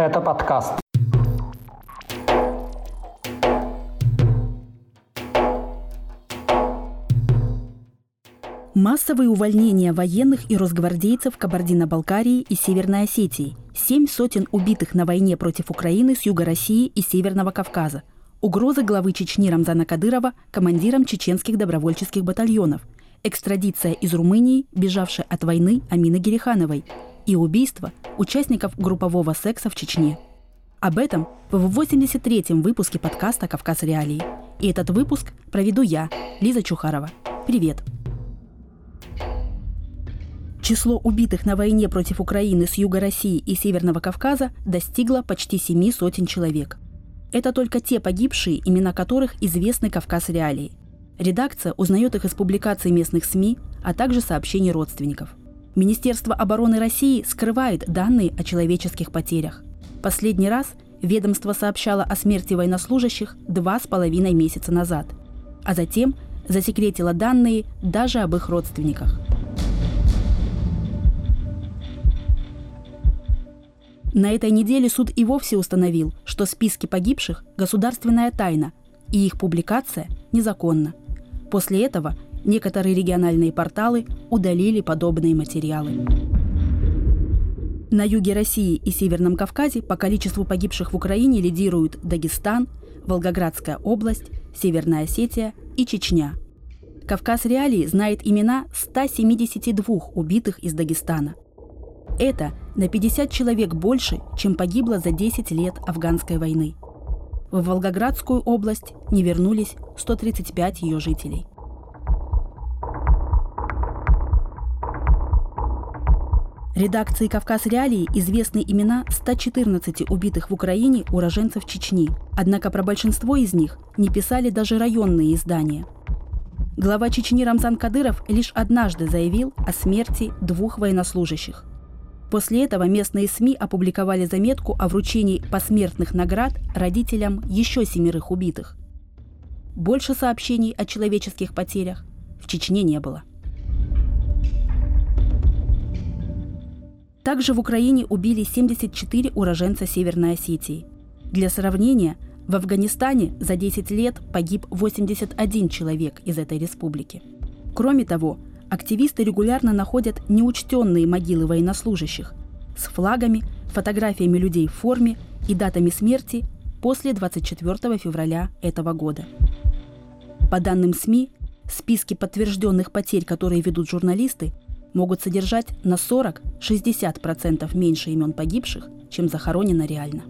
Это подкаст. Массовые увольнения военных и росгвардейцев Кабардино-Балкарии и Северной Осетии. Семь сотен убитых на войне против Украины с юга России и Северного Кавказа. Угрозы главы Чечни Рамзана Кадырова командиром чеченских добровольческих батальонов. Экстрадиция из Румынии, бежавшей от войны Амины Герихановой. И убийство участников группового секса в Чечне. Об этом в 83-м выпуске подкаста «Кавказ Реалии». И этот выпуск проведу я, Лиза Чухарова. Привет! Число убитых на войне против Украины с юга России и Северного Кавказа достигло почти семи сотен человек. Это только те погибшие, имена которых известны Кавказ Реалии. Редакция узнает их из публикаций местных СМИ, а также сообщений родственников. Министерство обороны России скрывает данные о человеческих потерях. Последний раз ведомство сообщало о смерти военнослужащих два с половиной месяца назад, а затем засекретило данные даже об их родственниках – На этой неделе суд и вовсе установил, что списки погибших – государственная тайна, и их публикация незаконна. После этого некоторые региональные порталы удалили подобные материалы. На юге России и Северном Кавказе по количеству погибших в Украине лидируют Дагестан, Волгоградская область, Северная Осетия и Чечня. Кавказ Реалии знает имена 172 убитых из Дагестана – это на 50 человек больше, чем погибло за 10 лет афганской войны. В Волгоградскую область не вернулись 135 ее жителей. Редакции «Кавказ Реалии» известны имена 114 убитых в Украине уроженцев Чечни, однако про большинство из них не писали даже районные издания. Глава Чечни Рамзан Кадыров лишь однажды заявил о смерти двух военнослужащих. После этого местные СМИ опубликовали заметку о вручении посмертных наград родителям еще семерых убитых. Больше сообщений о человеческих потерях в Чечне не было. Также в Украине убили 74 уроженца Северной Осетии. Для сравнения, в Афганистане за 10 лет погиб 81 человек из этой республики. Кроме того, активисты регулярно находят неучтенные могилы военнослужащих с флагами, фотографиями людей в форме и датами смерти после 24 февраля этого года. По данным СМИ, списки подтвержденных потерь, которые ведут журналисты, могут содержать на 40-60% меньше имен погибших, чем захоронено реально.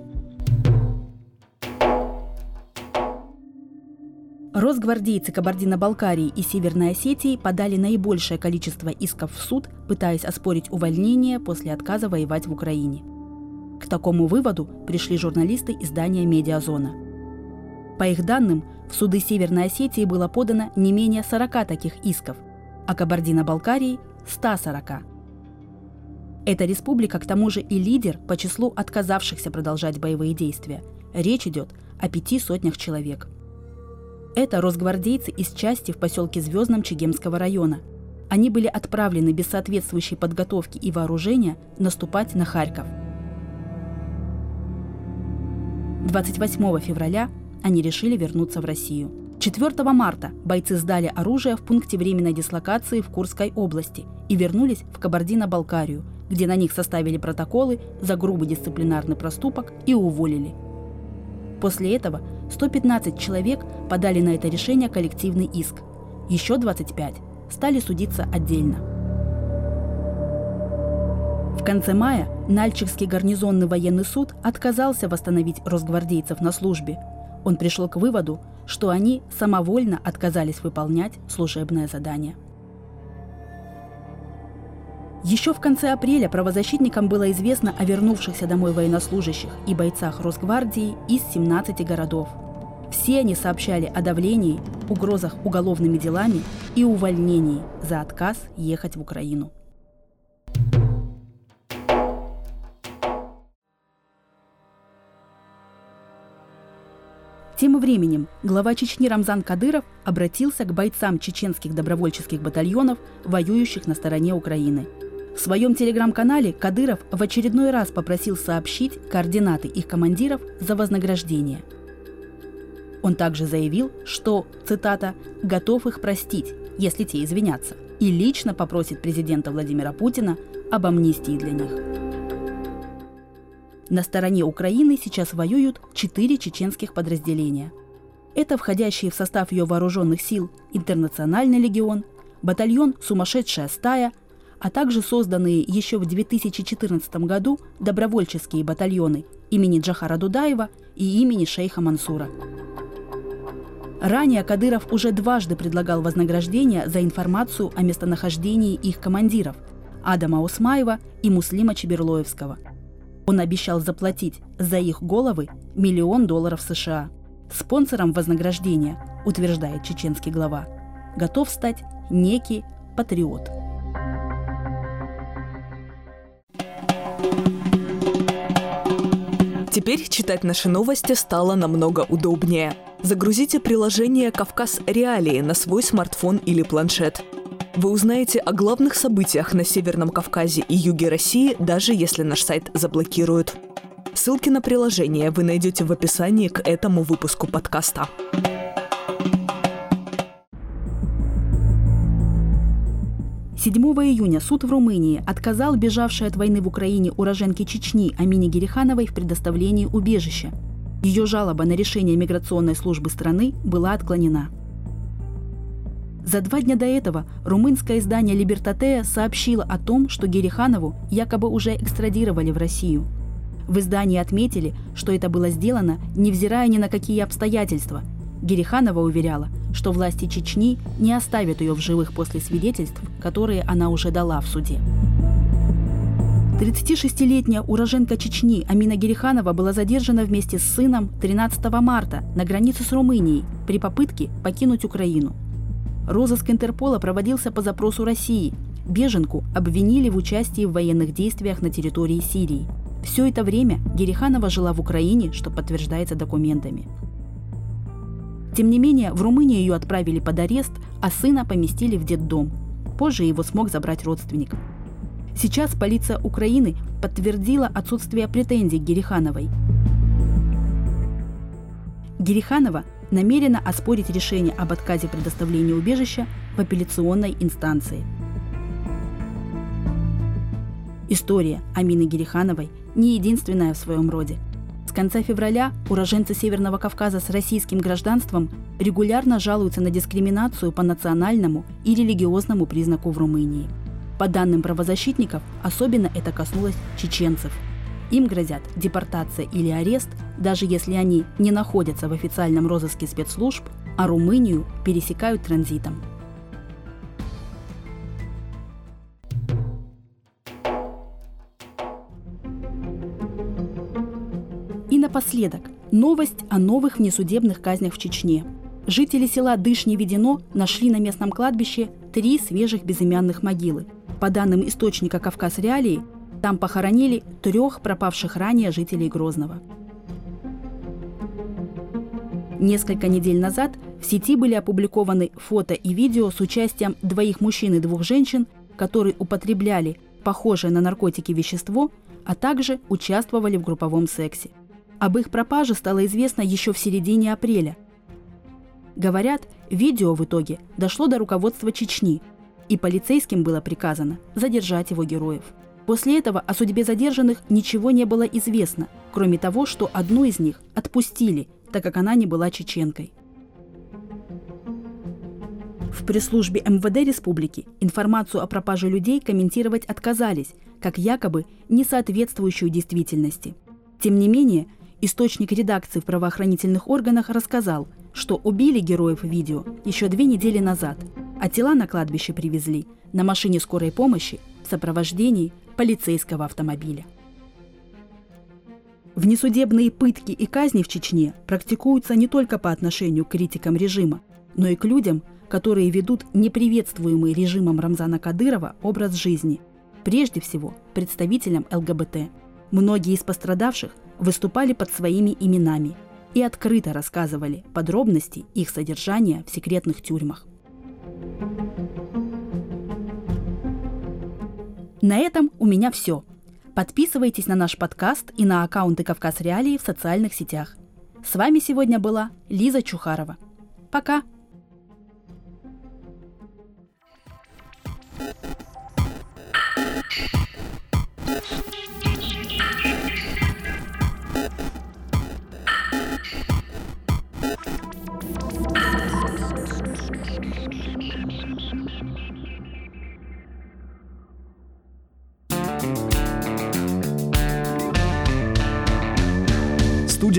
Росгвардейцы Кабардино-Балкарии и Северной Осетии подали наибольшее количество исков в суд, пытаясь оспорить увольнение после отказа воевать в Украине. К такому выводу пришли журналисты издания «Медиазона». По их данным, в суды Северной Осетии было подано не менее 40 таких исков, а Кабардино-Балкарии – 140. Эта республика к тому же и лидер по числу отказавшихся продолжать боевые действия. Речь идет о пяти сотнях человек – это росгвардейцы из части в поселке Звездном Чегемского района. Они были отправлены без соответствующей подготовки и вооружения наступать на Харьков. 28 февраля они решили вернуться в Россию. 4 марта бойцы сдали оружие в пункте временной дислокации в Курской области и вернулись в Кабардино-Балкарию, где на них составили протоколы за грубый дисциплинарный проступок и уволили. После этого 115 человек подали на это решение коллективный иск. Еще 25 стали судиться отдельно. В конце мая Нальчикский гарнизонный военный суд отказался восстановить росгвардейцев на службе. Он пришел к выводу, что они самовольно отказались выполнять служебное задание. Еще в конце апреля правозащитникам было известно о вернувшихся домой военнослужащих и бойцах Росгвардии из 17 городов. Все они сообщали о давлении, угрозах уголовными делами и увольнении за отказ ехать в Украину. Тем временем глава Чечни Рамзан Кадыров обратился к бойцам чеченских добровольческих батальонов, воюющих на стороне Украины – В своем телеграм-канале Кадыров в очередной раз попросил сообщить координаты их командиров за вознаграждение. Он также заявил, что, цитата, «готов их простить, если те извинятся, и лично попросит президента Владимира Путина об амнистии для них». На стороне Украины сейчас воюют четыре чеченских подразделения. Это входящие в состав ее вооруженных сил Интернациональный легион, батальон «Сумасшедшая стая», а также созданные еще в 2014 году добровольческие батальоны имени Джахара Дудаева и имени шейха Мансура. Ранее Кадыров уже дважды предлагал вознаграждение за информацию о местонахождении их командиров – Адама Усмаева и Муслима Чеберлоевского. Он обещал заплатить за их головы миллион долларов США. Спонсором вознаграждения, утверждает чеченский глава, готов стать некий патриот – Теперь читать наши новости стало намного удобнее. Загрузите приложение «Кавказ Реалии» на свой смартфон или планшет. Вы узнаете о главных событиях на Северном Кавказе и юге России, даже если наш сайт заблокируют. Ссылки на приложение вы найдете в описании к этому выпуску подкаста. 7 июня суд в Румынии отказал бежавшей от войны в Украине уроженке Чечни Амине Герихановой в предоставлении убежища. Ее жалоба на решение миграционной службы страны была отклонена. За два дня до этого румынское издание «Либертатея» сообщило о том, что Гериханову якобы уже экстрадировали в Россию. В издании отметили, что это было сделано, невзирая ни на какие обстоятельства. Гериханова уверяла – что власти Чечни не оставят ее в живых после свидетельств, которые она уже дала в суде. 36-летняя уроженка Чечни Амина Гериханова была задержана вместе с сыном 13 марта на границе с Румынией при попытке покинуть Украину. Розыск Интерпола проводился по запросу России. Беженку обвинили в участии в военных действиях на территории Сирии. Все это время Гериханова жила в Украине, что подтверждается документами. Тем не менее, в Румынию ее отправили под арест, а сына поместили в детдом. Позже его смог забрать родственник. Сейчас полиция Украины подтвердила отсутствие претензий Герихановой. Гериханова намерена оспорить решение об отказе предоставления убежища в апелляционной инстанции. История Амины Герихановой не единственная в своем роде – с конца февраля уроженцы Северного Кавказа с российским гражданством регулярно жалуются на дискриминацию по национальному и религиозному признаку в Румынии. По данным правозащитников, особенно это коснулось чеченцев. Им грозят депортация или арест, даже если они не находятся в официальном розыске спецслужб, а Румынию пересекают транзитом. напоследок, новость о новых внесудебных казнях в Чечне. Жители села Дышни-Ведено нашли на местном кладбище три свежих безымянных могилы. По данным источника «Кавказ Реалии», там похоронили трех пропавших ранее жителей Грозного. Несколько недель назад в сети были опубликованы фото и видео с участием двоих мужчин и двух женщин, которые употребляли похожее на наркотики вещество, а также участвовали в групповом сексе. Об их пропаже стало известно еще в середине апреля. Говорят, видео в итоге дошло до руководства Чечни, и полицейским было приказано задержать его героев. После этого о судьбе задержанных ничего не было известно, кроме того, что одну из них отпустили, так как она не была чеченкой. В пресс-службе МВД республики информацию о пропаже людей комментировать отказались, как якобы не соответствующую действительности. Тем не менее, Источник редакции в правоохранительных органах рассказал, что убили героев видео еще две недели назад, а тела на кладбище привезли на машине скорой помощи в сопровождении полицейского автомобиля. Внесудебные пытки и казни в Чечне практикуются не только по отношению к критикам режима, но и к людям, которые ведут неприветствуемый режимом Рамзана Кадырова образ жизни, прежде всего представителям ЛГБТ. Многие из пострадавших выступали под своими именами и открыто рассказывали подробности их содержания в секретных тюрьмах. На этом у меня все. Подписывайтесь на наш подкаст и на аккаунты «Кавказ Реалии» в социальных сетях. С вами сегодня была Лиза Чухарова. Пока!